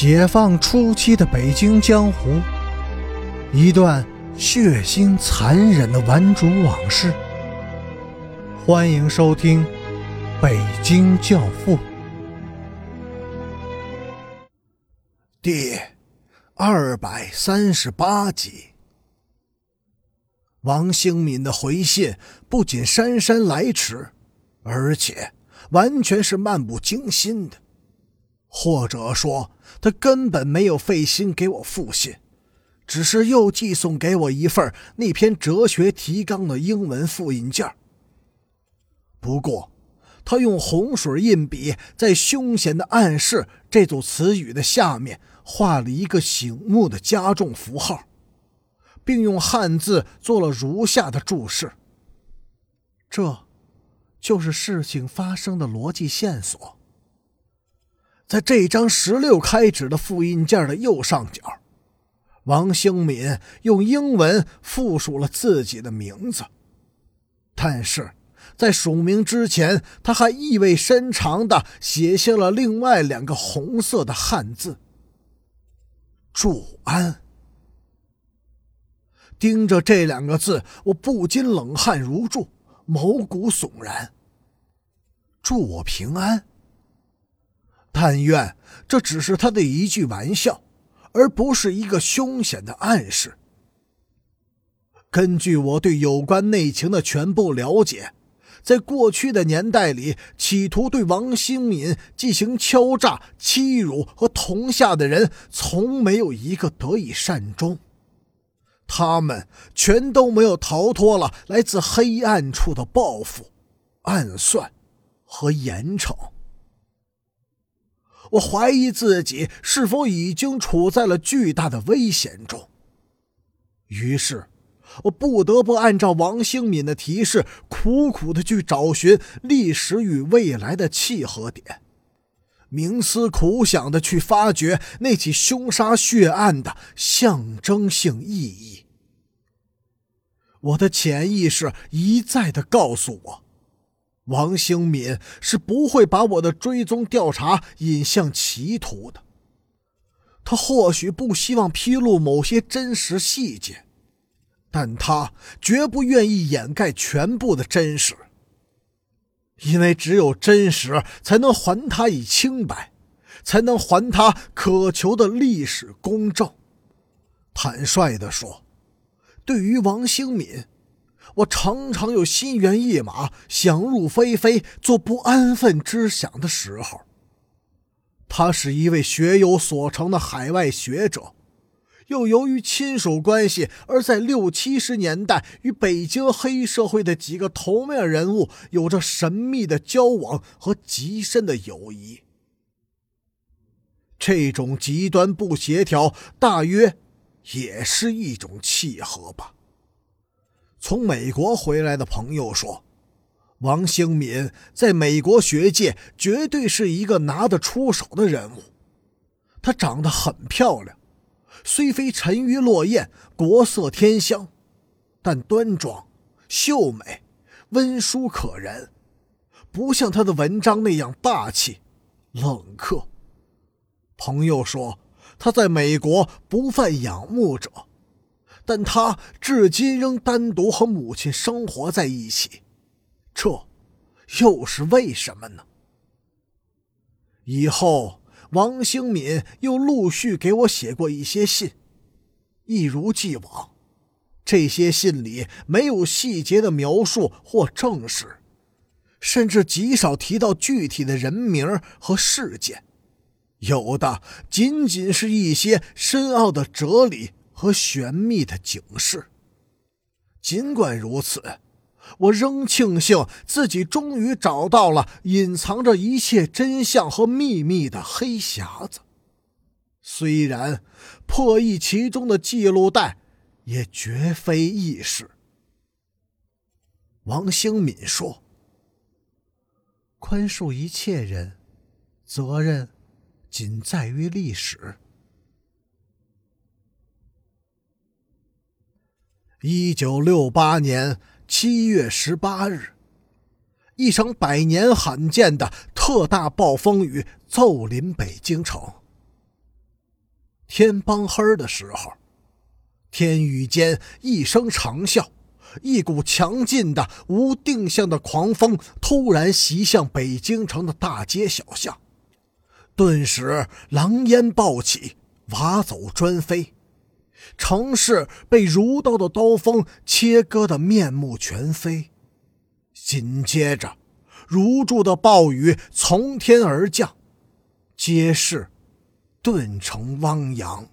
解放初期的北京江湖，一段血腥残忍的顽主往事。欢迎收听《北京教父》第二百三十八集。王兴敏的回信不仅姗姗来迟，而且完全是漫不经心的，或者说。他根本没有费心给我复信，只是又寄送给我一份那篇哲学提纲的英文复印件。不过，他用红水印笔在“凶险的暗示”这组词语的下面画了一个醒目的加重符号，并用汉字做了如下的注释：“这，就是事情发生的逻辑线索。”在这张十六开纸的复印件的右上角，王兴敏用英文复述了自己的名字，但是在署名之前，他还意味深长地写下了另外两个红色的汉字“祝安”。盯着这两个字，我不禁冷汗如注，毛骨悚然。祝我平安。但愿这只是他的。一句玩笑，而不是一个凶险的。暗示。根据我对有关内情的。全部了解，在过去的。年代里，企图对王兴敏进行敲诈、欺辱和同下的。人，从没有一个得以善终。他们全都没有逃脱了来自黑暗处的。报复、暗算和严惩。我怀疑自己是否已经处在了巨大的危险中，于是，我不得不按照王兴敏的提示，苦苦的去找寻历史与未来的契合点，冥思苦想的去发掘那起凶杀血案的象征性意义。我的潜意识一再的告诉我。王兴敏是不会把我的追踪调查引向歧途的。他或许不希望披露某些真实细节，但他绝不愿意掩盖全部的真实，因为只有真实才能还他以清白，才能还他渴求的历史公正。坦率地说，对于王兴敏。我常常有心猿意马、想入非非、做不安分之想的时候。他是一位学有所成的海外学者，又由于亲属关系而在六七十年代与北京黑社会的几个头面人物有着神秘的交往和极深的友谊。这种极端不协调，大约也是一种契合吧。从美国回来的朋友说，王兴敏在美国学界绝对是一个拿得出手的人物。她长得很漂亮，虽非沉鱼落雁、国色天香，但端庄、秀美、温淑可人，不像她的文章那样霸气、冷酷。朋友说，她在美国不犯仰慕者。但他至今仍单独和母亲生活在一起，这又是为什么呢？以后，王兴敏又陆续给我写过一些信，一如既往，这些信里没有细节的描述或证实，甚至极少提到具体的人名和事件，有的仅仅是一些深奥的哲理。和玄秘的警示。尽管如此，我仍庆幸自己终于找到了隐藏着一切真相和秘密的黑匣子。虽然破译其中的记录带也绝非易事。王兴敏说：“宽恕一切人，责任仅在于历史。”一九六八年七月十八日，一场百年罕见的特大暴风雨骤临北京城。天帮黑的时候，天宇间一声长啸，一股强劲的无定向的狂风突然袭向北京城的大街小巷，顿时狼烟暴起，瓦走砖飞，城市被如刀的刀锋切割的面目全非。紧接着，如注的暴雨从天而降，街市顿成汪洋。